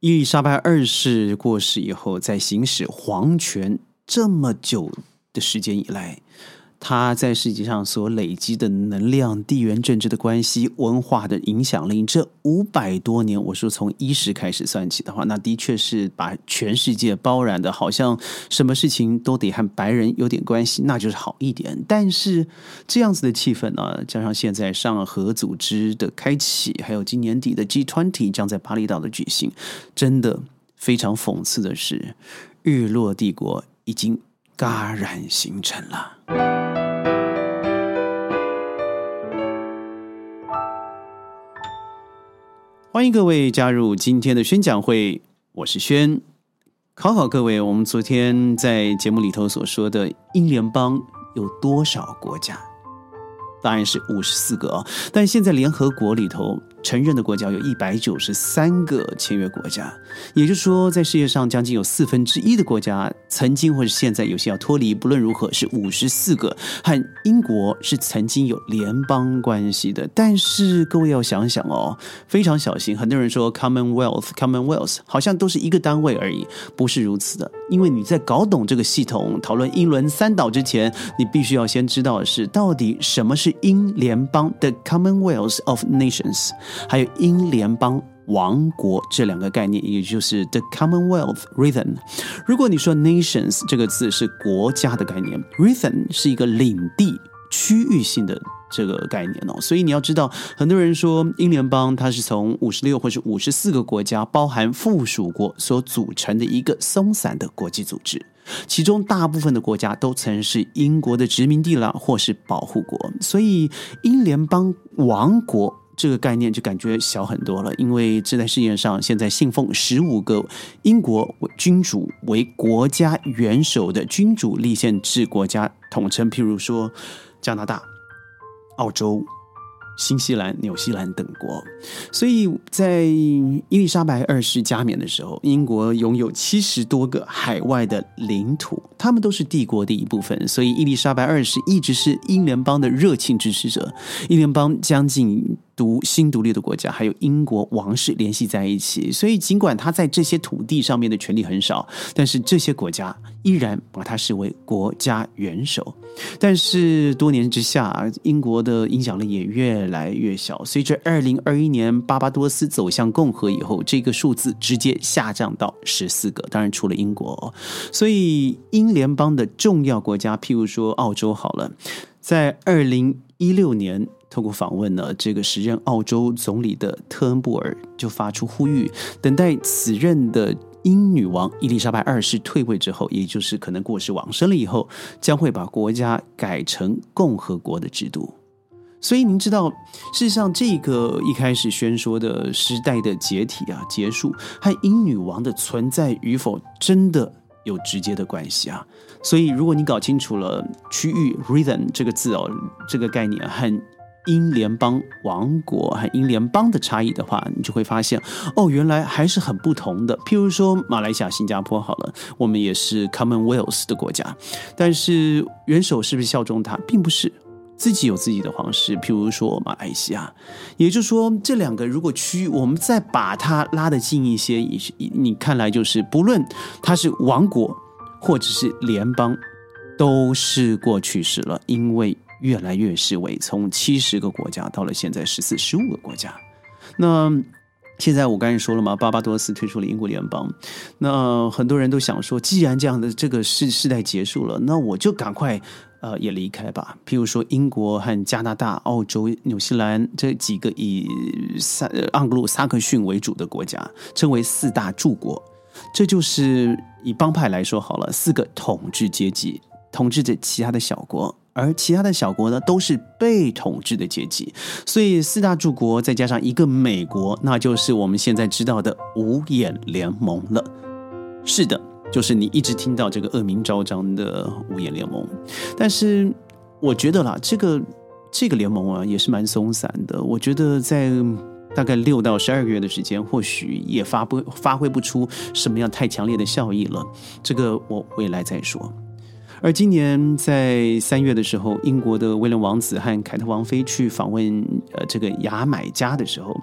伊丽莎白二世过世以后，在行使皇权这么久的时间以来。他在世界上所累积的能量、地缘政治的关系、文化的影响力，这五百多年，我说从伊始开始算起的话，那的确是把全世界包染的，好像什么事情都得和白人有点关系，那就是好一点。但是这样子的气氛呢，加上现在上合组织的开启，还有今年底的 G20 将在巴厘岛的举行，真的非常讽刺的是，日落帝国已经戛然形成了。欢迎各位加入今天的宣讲会，我是轩。考考各位，我们昨天在节目里头所说的英联邦有多少国家？答案是五十四个啊，但现在联合国里头。承认的国家有一百九十三个签约国家，也就是说，在世界上将近有四分之一的国家曾经或者现在有些要脱离。不论如何，是五十四个，和英国是曾经有联邦关系的。但是各位要想想哦，非常小心。很多人说 Commonwealth，Commonwealth 好像都是一个单位而已，不是如此的。因为你在搞懂这个系统、讨论英伦三岛之前，你必须要先知道的是，到底什么是英联邦的 Commonwealth of Nations。还有英联邦王国这两个概念，也就是 the Commonwealth Rhythm。如果你说 nations 这个字是国家的概念，Rhythm 是一个领地区域性的这个概念哦。所以你要知道，很多人说英联邦它是从五十六或是五十四个国家，包含附属国所组成的一个松散的国际组织，其中大部分的国家都曾是英国的殖民地啦，或是保护国。所以英联邦王国。这个概念就感觉小很多了，因为这在世界上现在信奉十五个英国君主为国家元首的君主立宪制国家统称，譬如说加拿大、澳洲。新西兰、纽西兰等国，所以在伊丽莎白二世加冕的时候，英国拥有七十多个海外的领土，他们都是帝国的一部分。所以伊丽莎白二世一直是英联邦的热情支持者。英联邦将近独新独立的国家，还有英国王室联系在一起。所以尽管他在这些土地上面的权利很少，但是这些国家依然把他视为国家元首。但是多年之下，英国的影响力也越来越小。随着二零二一年巴巴多斯走向共和以后，这个数字直接下降到十四个。当然，除了英国，所以英联邦的重要国家，譬如说澳洲，好了，在二零一六年透过访问呢，这个时任澳洲总理的特恩布尔就发出呼吁，等待此任的。英女王伊丽莎白二世退位之后，也就是可能过世往生了以后，将会把国家改成共和国的制度。所以您知道，事实上这个一开始宣说的时代的解体啊、结束，和英女王的存在与否真的有直接的关系啊。所以如果你搞清楚了区域 rhythm 这个字哦，这个概念和。英联邦王国和英联邦的差异的话，你就会发现，哦，原来还是很不同的。譬如说，马来西亚、新加坡，好了，我们也是 Commonwealth 的国家，但是元首是不是效忠他，并不是，自己有自己的皇室。譬如说马来西亚，也就是说，这两个如果区，我们再把它拉得近一些，也是你看来就是，不论它是王国或者是联邦，都是过去式了，因为。越来越示威，从七十个国家到了现在十四、十五个国家。那现在我刚才说了嘛，巴巴多斯退出了英国联邦。那很多人都想说，既然这样的这个世世代结束了，那我就赶快呃也离开吧。譬如说，英国和加拿大、澳洲、纽西兰这几个以萨盎格鲁撒克逊为主的国家，称为四大柱国。这就是以帮派来说好了，四个统治阶级统治着其他的小国。而其他的小国呢，都是被统治的阶级，所以四大柱国再加上一个美国，那就是我们现在知道的五眼联盟了。是的，就是你一直听到这个恶名昭彰的五眼联盟。但是我觉得啦，这个这个联盟啊，也是蛮松散的。我觉得在大概六到十二个月的时间，或许也发不发挥不出什么样太强烈的效益了。这个我未来再说。而今年在三月的时候，英国的威廉王子和凯特王妃去访问呃这个牙买加的时候，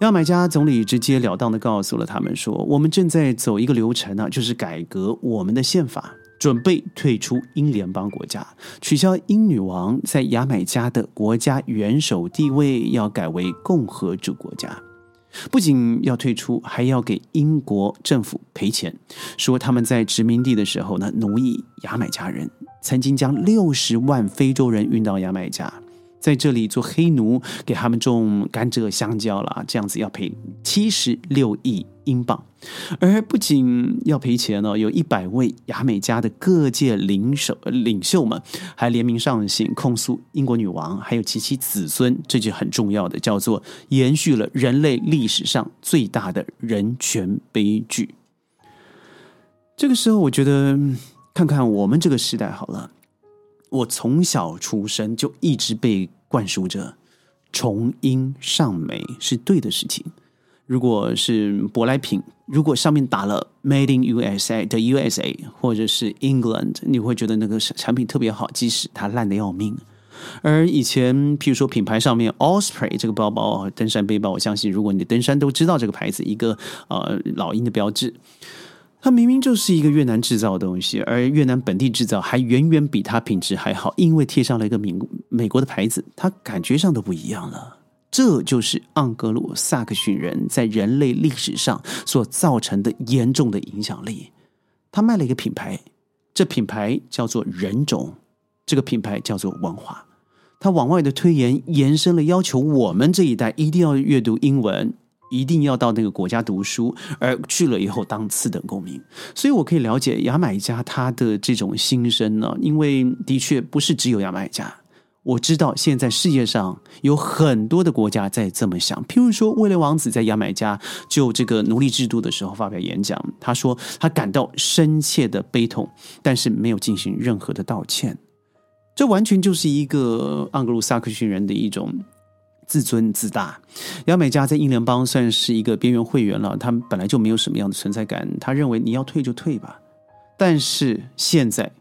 牙买加总理直截了当的告诉了他们说：“我们正在走一个流程呢，就是改革我们的宪法，准备退出英联邦国家，取消英女王在牙买加的国家元首地位，要改为共和制国家。不仅要退出，还要给英国政府赔钱，说他们在殖民地的时候呢，奴役牙买加人，曾经将六十万非洲人运到牙买加。”在这里做黑奴，给他们种甘蔗、香蕉了，这样子要赔七十六亿英镑，而不仅要赔钱呢，有一百位牙买加的各界领袖领袖们还联名上信控诉英国女王还有其其子孙，这就很重要的，叫做延续了人类历史上最大的人权悲剧。这个时候，我觉得看看我们这个时代好了。我从小出生就一直被灌输着从英上美是对的事情。如果是舶来品，如果上面打了 Made in USA 的 USA 或者是 England，你会觉得那个产品特别好，即使它烂的要命。而以前，譬如说品牌上面 Osprey 这个包包，登山背包，我相信如果你登山都知道这个牌子，一个呃老鹰的标志。它明明就是一个越南制造的东西，而越南本地制造还远远比它品质还好，因为贴上了一个美美国的牌子，它感觉上都不一样了。这就是盎格鲁撒克逊人在人类历史上所造成的严重的影响力。他卖了一个品牌，这品牌叫做人种，这个品牌叫做文化。他往外的推延延伸了，要求我们这一代一定要阅读英文。一定要到那个国家读书，而去了以后当次等公民，所以我可以了解牙买加他的这种心声呢。因为的确不是只有牙买加，我知道现在世界上有很多的国家在这么想。譬如说，威廉王子在牙买加就这个奴隶制度的时候发表演讲，他说他感到深切的悲痛，但是没有进行任何的道歉。这完全就是一个盎格鲁撒克逊人的一种。自尊自大，亚美加在英联邦算是一个边缘会员了。他们本来就没有什么样的存在感。他认为你要退就退吧。但是现在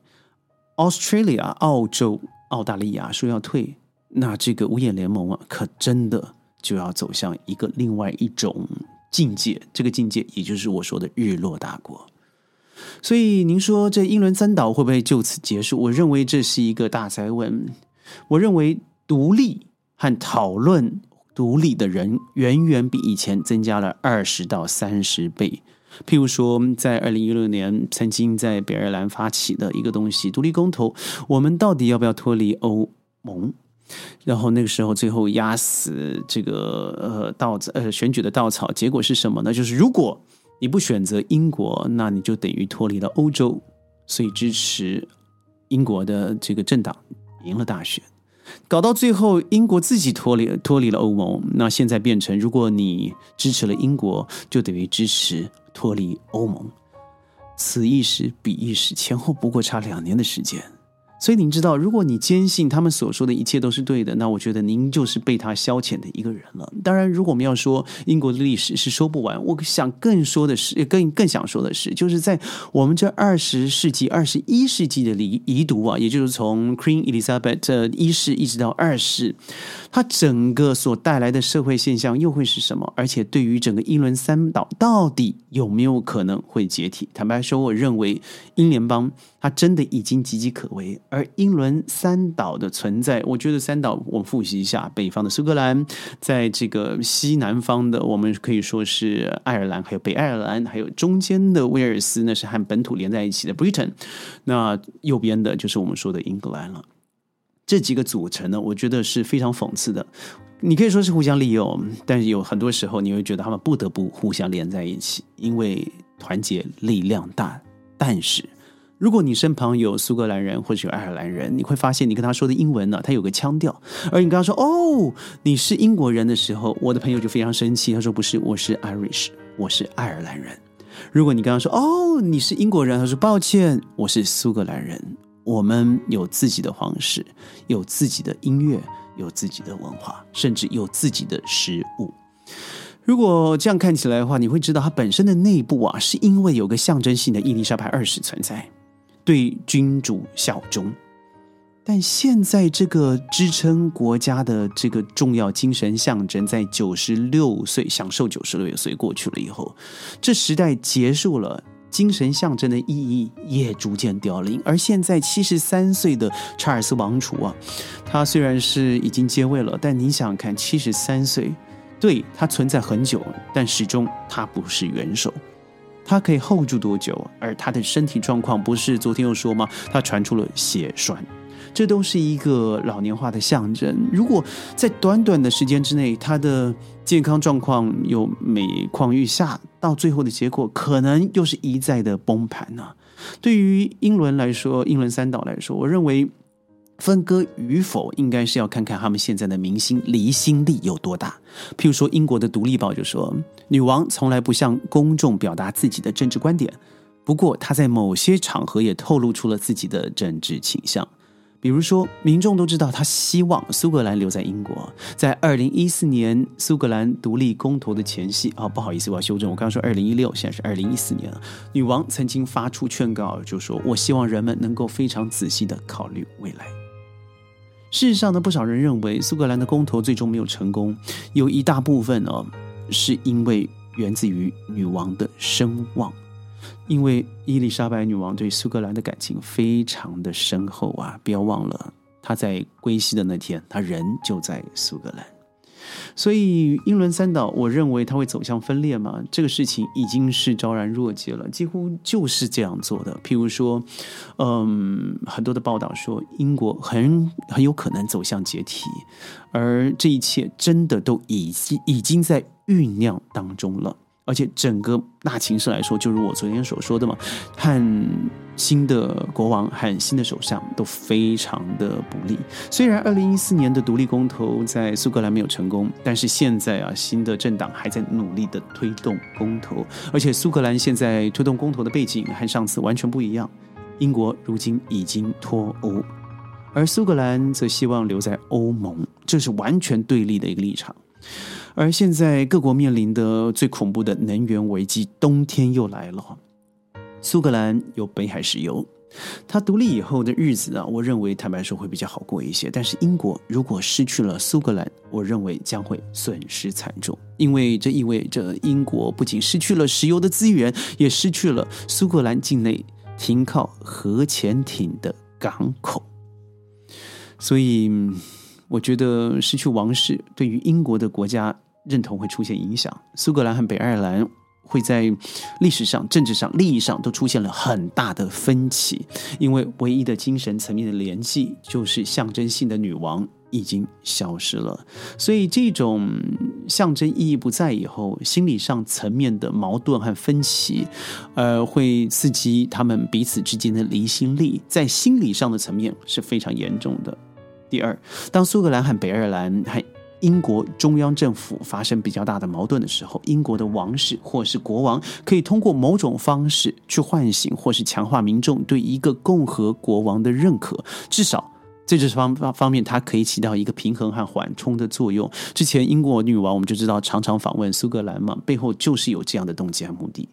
，Australia、澳洲、澳大利亚说要退，那这个五眼联盟啊，可真的就要走向一个另外一种境界。这个境界，也就是我说的日落大国。所以，您说这英伦三岛会不会就此结束？我认为这是一个大灾问。我认为独立。和讨论独立的人远远比以前增加了二十到三十倍。譬如说，在二零一六年曾经在北爱尔兰发起的一个东西——独立公投，我们到底要不要脱离欧盟？然后那个时候，最后压死这个呃稻子呃选举的稻草，结果是什么呢？就是如果你不选择英国，那你就等于脱离了欧洲。所以支持英国的这个政党赢了大选。搞到最后，英国自己脱离脱离了欧盟，那现在变成，如果你支持了英国，就等于支持脱离欧盟。此一时，彼一时，前后不过差两年的时间。所以您知道，如果你坚信他们所说的一切都是对的，那我觉得您就是被他消遣的一个人了。当然，如果我们要说英国的历史是说不完，我想更说的是，更更想说的是，就是在我们这二十世纪、二十一世纪的遗遗毒啊，也就是从 Queen Elizabeth 一世一直到二世，它整个所带来的社会现象又会是什么？而且，对于整个英伦三岛到底有没有可能会解体？坦白说，我认为英联邦。它真的已经岌岌可危，而英伦三岛的存在，我觉得三岛我们复习一下：北方的苏格兰，在这个西南方的，我们可以说是爱尔兰，还有北爱尔兰，还有中间的威尔斯，那是和本土连在一起的 Britain。那右边的就是我们说的英格兰了。这几个组成呢，我觉得是非常讽刺的。你可以说是互相利用，但是有很多时候你会觉得他们不得不互相连在一起，因为团结力量大。但是。如果你身旁有苏格兰人或者有爱尔兰人，你会发现你跟他说的英文呢，他有个腔调。而你跟他说“哦，你是英国人”的时候，我的朋友就非常生气，他说：“不是，我是 Irish，我是爱尔兰人。”如果你跟他说“哦，你是英国人”，他说：“抱歉，我是苏格兰人。”我们有自己的皇室，有自己的音乐，有自己的文化，甚至有自己的食物。如果这样看起来的话，你会知道它本身的内部啊，是因为有个象征性的伊丽莎白二世存在。对君主效忠，但现在这个支撑国家的这个重要精神象征，在九十六岁享受九十六岁过去了以后，这时代结束了，精神象征的意义也逐渐凋零。而现在七十三岁的查尔斯王储啊，他虽然是已经接位了，但你想看七十三岁，对他存在很久，但始终他不是元首。他可以 hold 住多久？而他的身体状况不是昨天又说吗？他传出了血栓。这都是一个老年化的象征。如果在短短的时间之内，他的健康状况又每况愈下，到最后的结果可能又是一再的崩盘呢？对于英伦来说，英伦三岛来说，我认为分割与否，应该是要看看他们现在的明星离心力有多大。譬如说，英国的《独立报》就说，女王从来不向公众表达自己的政治观点，不过她在某些场合也透露出了自己的政治倾向。比如说，民众都知道他希望苏格兰留在英国。在二零一四年苏格兰独立公投的前夕，啊，不好意思，我要修正，我刚刚说二零一六，现在是二零一四年了。女王曾经发出劝告，就说：“我希望人们能够非常仔细的考虑未来。”事实上呢，不少人认为苏格兰的公投最终没有成功，有一大部分呢，是因为源自于女王的声望。因为伊丽莎白女王对苏格兰的感情非常的深厚啊！不要忘了，她在归西的那天，她人就在苏格兰。所以英伦三岛，我认为它会走向分裂嘛？这个事情已经是昭然若揭了，几乎就是这样做的。譬如说，嗯，很多的报道说英国很很有可能走向解体，而这一切真的都已经已经在酝酿当中了。而且整个大情势来说，就如我昨天所说的嘛，和新的国王和新的首相都非常的不利。虽然二零一四年的独立公投在苏格兰没有成功，但是现在啊，新的政党还在努力的推动公投。而且苏格兰现在推动公投的背景和上次完全不一样。英国如今已经脱欧，而苏格兰则希望留在欧盟，这是完全对立的一个立场。而现在各国面临的最恐怖的能源危机，冬天又来了。苏格兰有北海石油，它独立以后的日子啊，我认为坦白说会比较好过一些。但是英国如果失去了苏格兰，我认为将会损失惨重，因为这意味着英国不仅失去了石油的资源，也失去了苏格兰境内停靠核潜艇的港口。所以，我觉得失去王室对于英国的国家。认同会出现影响，苏格兰和北爱尔兰会在历史上、政治上、利益上都出现了很大的分歧，因为唯一的精神层面的联系就是象征性的女王已经消失了，所以这种象征意义不在以后，心理上层面的矛盾和分歧，呃，会刺激他们彼此之间的离心力，在心理上的层面是非常严重的。第二，当苏格兰和北爱尔兰还英国中央政府发生比较大的矛盾的时候，英国的王室或是国王可以通过某种方式去唤醒或是强化民众对一个共和国王的认可，至少在这方方方面，它可以起到一个平衡和缓冲的作用。之前英国女王我们就知道常常访问苏格兰嘛，背后就是有这样的动机和目的。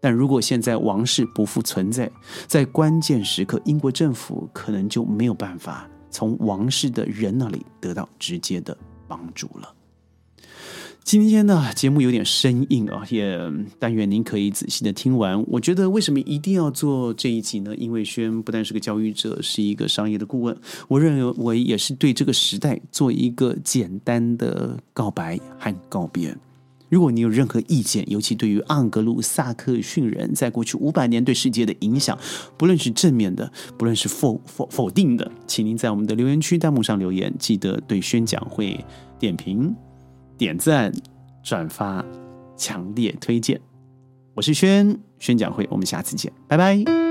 但如果现在王室不复存在，在关键时刻，英国政府可能就没有办法从王室的人那里得到直接的。帮助了。今天呢，节目有点生硬啊，也但愿您可以仔细的听完。我觉得为什么一定要做这一集呢？因为轩不但是个教育者，是一个商业的顾问，我认为我也是对这个时代做一个简单的告白和告别。如果你有任何意见，尤其对于盎格鲁撒克逊人在过去五百年对世界的影响，不论是正面的，不论是否否否定的，请您在我们的留言区弹幕上留言。记得对宣讲会点评、点赞、转发，强烈推荐。我是轩宣讲会，我们下次见，拜拜。